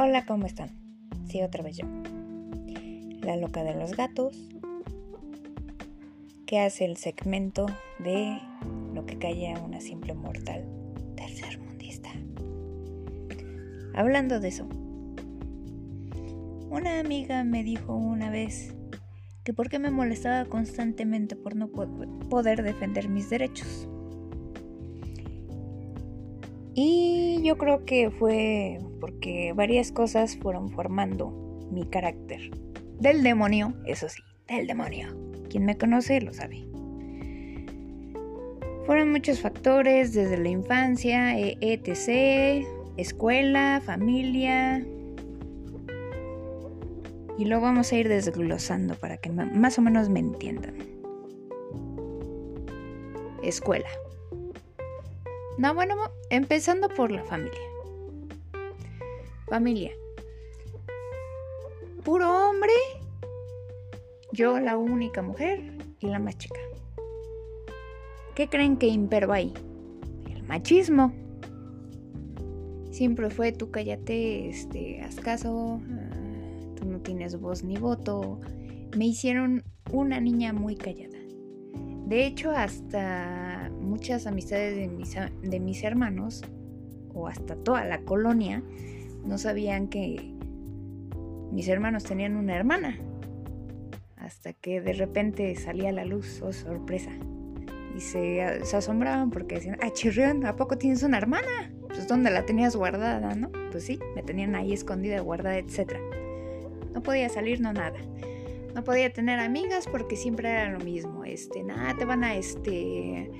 Hola, ¿cómo están? Sí, otra vez yo. La loca de los gatos, que hace el segmento de lo que calla una simple mortal tercermundista. Hablando de eso, una amiga me dijo una vez que por qué me molestaba constantemente por no poder defender mis derechos. Y yo creo que fue porque varias cosas fueron formando mi carácter. Del demonio, eso sí, del demonio. Quien me conoce lo sabe. Fueron muchos factores desde la infancia, etc., escuela, familia. Y lo vamos a ir desglosando para que más o menos me entiendan. Escuela. No, bueno, empezando por la familia. Familia. Puro hombre. Yo la única mujer y la más chica. ¿Qué creen que imperó ahí? El machismo. Siempre fue tú cállate, este, haz caso, ah, tú no tienes voz ni voto. Me hicieron una niña muy callada. De hecho, hasta muchas amistades de mis, de mis hermanos, o hasta toda la colonia, no sabían que mis hermanos tenían una hermana. Hasta que de repente salía a la luz, oh sorpresa. Y se, asombraban porque decían, ah, chirrión, ¿a poco tienes una hermana? Pues ¿dónde la tenías guardada, no? Pues sí, me tenían ahí escondida, guardada, etc. No podía salir, no nada. No podía tener amigas porque siempre era lo mismo. Este, nada, te van a este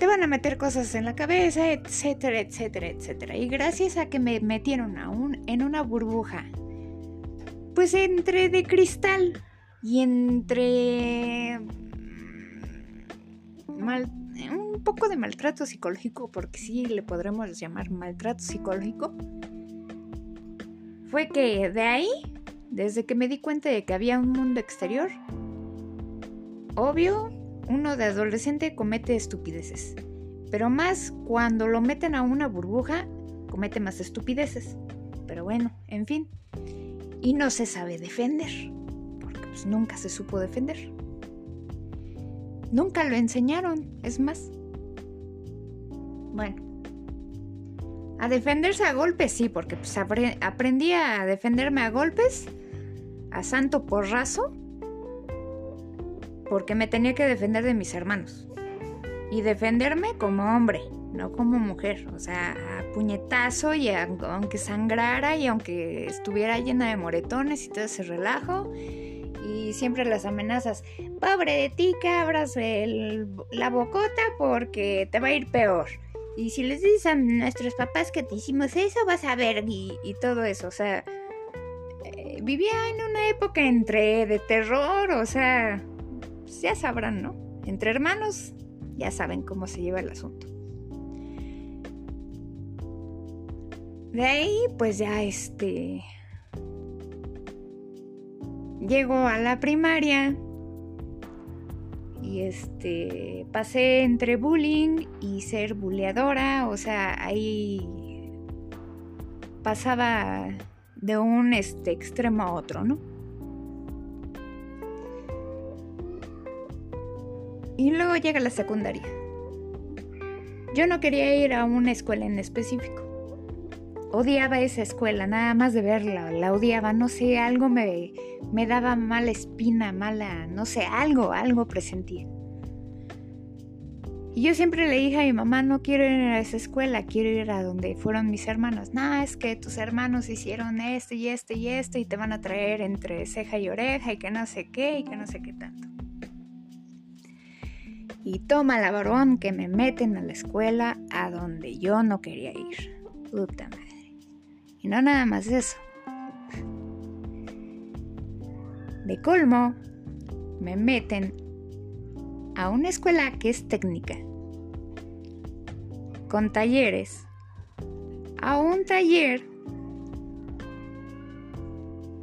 te van a meter cosas en la cabeza, etcétera, etcétera, etcétera. Y gracias a que me metieron aún en una burbuja, pues entre de cristal y entre mm, un poco de maltrato psicológico, porque sí le podremos llamar maltrato psicológico, fue que de ahí desde que me di cuenta de que había un mundo exterior, obvio, uno de adolescente comete estupideces, pero más cuando lo meten a una burbuja, comete más estupideces. Pero bueno, en fin. Y no se sabe defender, porque pues nunca se supo defender. Nunca lo enseñaron, es más. Bueno, a defenderse a golpes sí, porque pues aprendí a defenderme a golpes a santo porrazo porque me tenía que defender de mis hermanos. Y defenderme como hombre, no como mujer. O sea, a puñetazo y aunque sangrara y aunque estuviera llena de moretones y todo ese relajo. Y siempre las amenazas, pobre de ti que abras la bocota porque te va a ir peor. Y si les dices a nuestros papás que te hicimos eso, vas a ver y todo eso. O sea, vivía en una época entre de terror, o sea, pues ya sabrán, ¿no? Entre hermanos, ya saben cómo se lleva el asunto. De ahí, pues ya este. Llego a la primaria y este pasé entre bullying y ser buleadora, o sea, ahí pasaba de un este, extremo a otro, ¿no? Y luego llega la secundaria. Yo no quería ir a una escuela en específico. Odiaba esa escuela, nada más de verla, la odiaba, no sé, algo me, me daba mala espina, mala, no sé, algo, algo presentía. Y yo siempre le dije a mi mamá, no quiero ir a esa escuela, quiero ir a donde fueron mis hermanos. No, es que tus hermanos hicieron esto y esto y esto y te van a traer entre ceja y oreja y que no sé qué y que no sé qué tanto. Y toma la varón que me meten a la escuela a donde yo no quería ir. Puta madre. Y no nada más eso. De colmo, me meten a una escuela que es técnica, con talleres, a un taller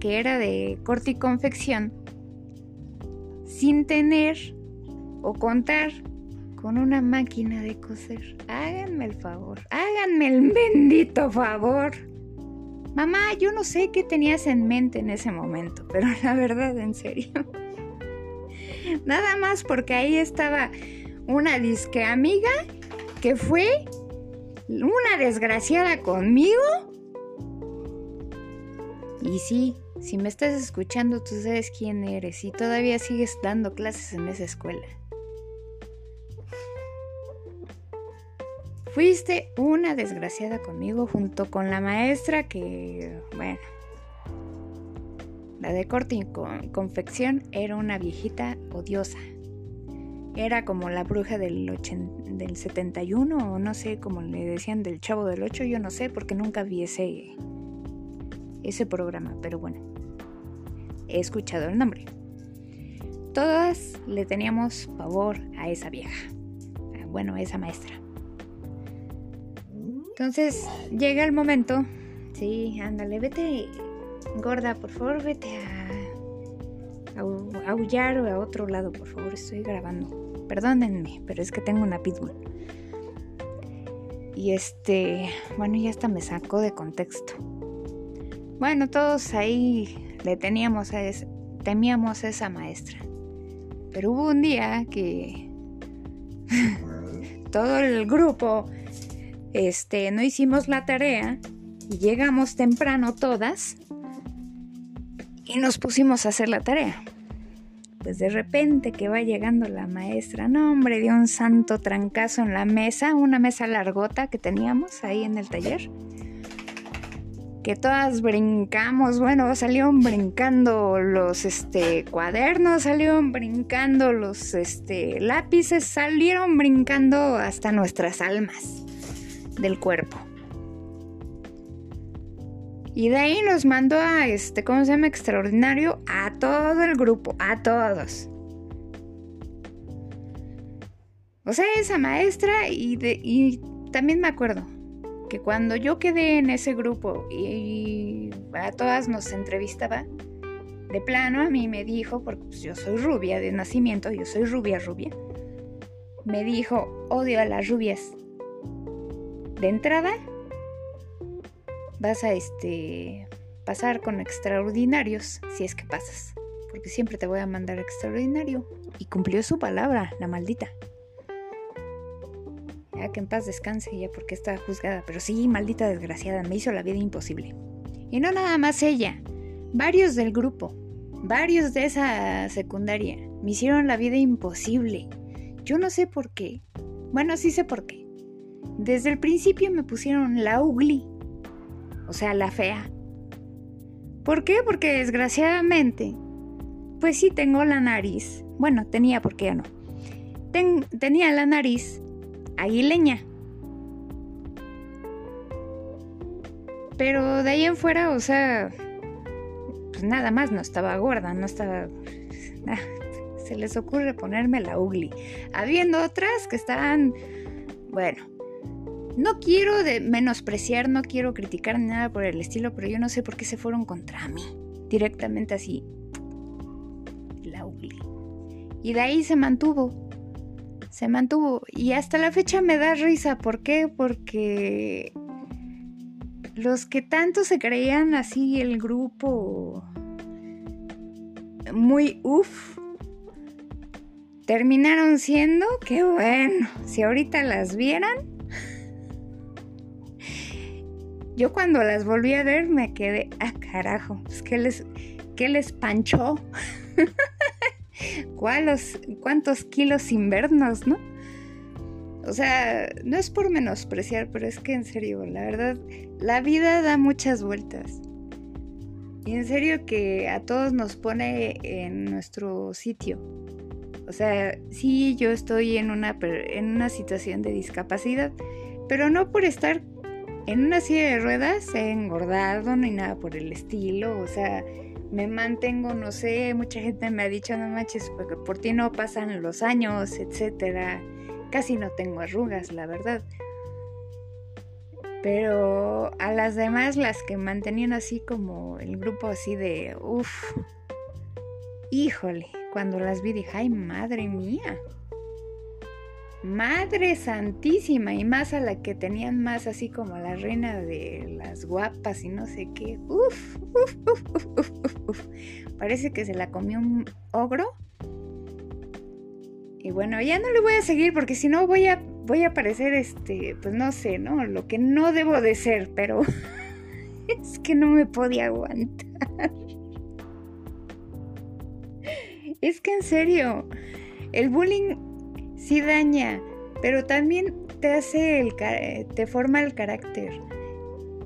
que era de corte y confección, sin tener o contar con una máquina de coser. Háganme el favor, háganme el bendito favor. Mamá, yo no sé qué tenías en mente en ese momento, pero la verdad, en serio. Nada más porque ahí estaba una disque amiga que fue una desgraciada conmigo. Y sí, si me estás escuchando, tú sabes quién eres y todavía sigues dando clases en esa escuela. Fuiste una desgraciada conmigo junto con la maestra que, bueno, la de corte y confección era una viejita odiosa. Era como la bruja del, del 71 o no sé, como le decían del chavo del 8, yo no sé porque nunca vi ese, ese programa, pero bueno, he escuchado el nombre. Todas le teníamos pavor a esa vieja, bueno, a esa maestra. Entonces llega el momento, sí, ándale, vete, gorda, por favor, vete a, a, aullar o a otro lado, por favor, estoy grabando. Perdónenme, pero es que tengo una pitbull. Y este, bueno, ya hasta me sacó de contexto. Bueno, todos ahí le teníamos a temíamos a esa maestra. Pero hubo un día que todo el grupo este, no hicimos la tarea y llegamos temprano todas y nos pusimos a hacer la tarea. Pues de repente que va llegando la maestra, no hombre, dio un santo trancazo en la mesa, una mesa largota que teníamos ahí en el taller. Que todas brincamos, bueno, salieron brincando los este, cuadernos, salieron brincando los este, lápices, salieron brincando hasta nuestras almas del cuerpo. Y de ahí nos mandó a este, ¿cómo se llama? Extraordinario a todo el grupo, a todos. O sea, esa maestra y, también me acuerdo que cuando yo quedé en ese grupo y a todas nos entrevistaba, de plano a mí me dijo, porque pues, yo soy rubia de nacimiento, yo soy rubia, rubia, me dijo, odio a las rubias de entrada vas a este pasar con extraordinarios si es que pasas, porque siempre te voy a mandar extraordinario y cumplió su palabra, la maldita. Ya que en paz descanse ya porque está juzgada, pero sí, maldita desgraciada, me hizo la vida imposible. Y no nada más ella, varios del grupo, varios de esa secundaria me hicieron la vida imposible. Yo no sé por qué. Bueno, sí sé por qué. Desde el principio me pusieron la ugly, o sea, la fea. ¿Por qué? Porque desgraciadamente, pues sí tengo la nariz, bueno, tenía porque ya no. tenía la nariz aguileña. Pero de ahí en fuera, o sea, pues nada más no estaba gorda, no estaba... Ah, se les ocurre ponerme la ugly. Habiendo otras que estaban, bueno, no quiero menospreciar, no quiero criticar ni nada por el estilo, pero yo no sé por qué se fueron contra mí. Directamente así. La ugly. Y de ahí se mantuvo. Se mantuvo. Y hasta la fecha me da risa. ¿Por qué? Porque los que tanto se creían así el grupo muy uff terminaron siendo que bueno, si ahorita las vieran yo cuando las volví a ver me quedé, ah carajo, pues ¿qué les, qué les panchó? ¿Cuántos kilos invernos, no? O sea, no es por menospreciar, pero es que en serio, la verdad, la vida da muchas vueltas. Y en serio que a todos nos pone en nuestro sitio. O sea, sí, yo estoy en una, en una situación de discapacidad, pero no por estar en una silla de ruedas he engordado ni nada por el estilo, o sea, me mantengo, no sé, mucha gente me ha dicho, no manches, porque por ti no pasan los años, etcétera. Casi no tengo arrugas, la verdad. Pero a las demás, las que mantenían así como el grupo así de, uff, híjole, cuando las vi dije, ay, madre mía. Madre santísima y más a la que tenían más así como la reina de las guapas y no sé qué. Uf, uf, uf, uf, uf, uf. Parece que se la comió un ogro. Y bueno, ya no le voy a seguir porque si no voy a voy a parecer este, pues no sé, ¿no? Lo que no debo de ser, pero es que no me podía aguantar. Es que en serio, el bullying daña, pero también te hace el te forma el carácter.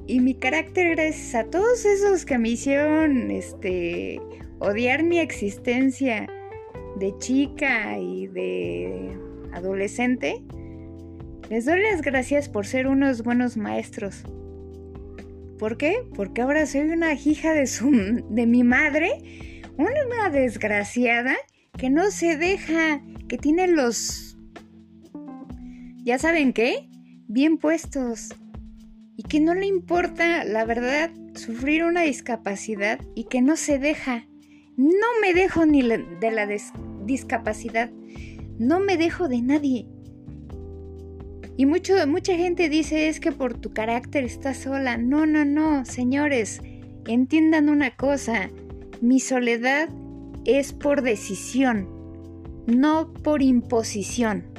Y mi carácter gracias a todos esos que me hicieron este odiar mi existencia de chica y de adolescente. Les doy las gracias por ser unos buenos maestros. ¿Por qué? Porque ahora soy una hija de su de mi madre, una desgraciada que no se deja, que tiene los ¿ya saben qué? Bien puestos. Y que no le importa, la verdad, sufrir una discapacidad y que no se deja. No me dejo ni de la discapacidad. No me dejo de nadie. Y mucho, mucha gente dice es que por tu carácter estás sola. No, no, no, señores, entiendan una cosa. Mi soledad es por decisión, no por imposición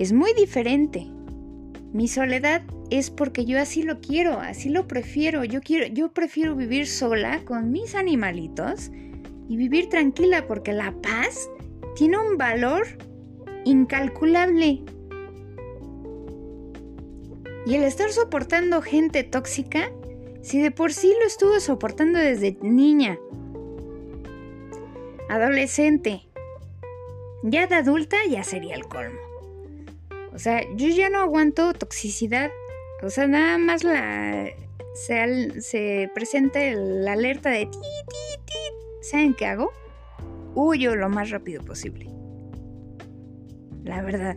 es muy diferente. Mi soledad es porque yo así lo quiero, así lo prefiero. Yo quiero, yo prefiero vivir sola con mis animalitos y vivir tranquila porque la paz tiene un valor incalculable. Y el estar soportando gente tóxica, si de por sí lo estuve soportando desde niña, adolescente, ya de adulta ya sería el colmo. O sea, yo ya no aguanto toxicidad. O sea, nada más la se, se presenta la alerta de ti, ti, ti. ¿Saben qué hago? Huyo lo más rápido posible. La verdad.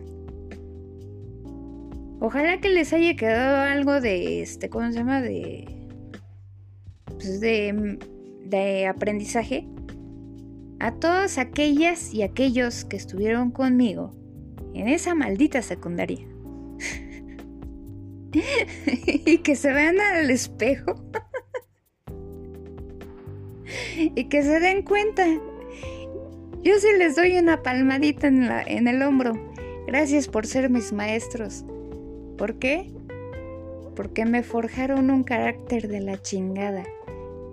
Ojalá que les haya quedado algo de este, ¿cómo se llama? De. Pues de, de aprendizaje. A todas aquellas y aquellos que estuvieron conmigo en esa maldita secundaria. y que se vean al espejo. y que se den cuenta. Yo sí les doy una palmadita en, la, en el hombro. Gracias por ser mis maestros. ¿Por qué? Porque me forjaron un carácter de la chingada.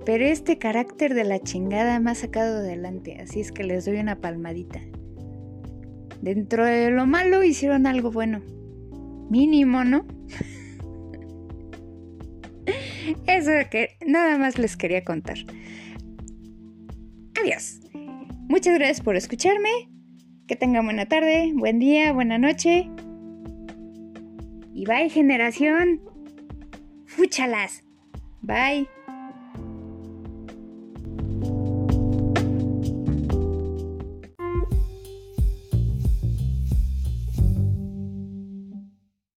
Pero este carácter de la chingada me ha sacado adelante, así es que les doy una palmadita. Dentro de lo malo hicieron algo bueno. Mínimo, ¿no? Eso que nada más les quería contar. Adiós. Muchas gracias por escucharme. Que tengan buena tarde, buen día, buena noche. Y bye generación. Fúchalas. Bye.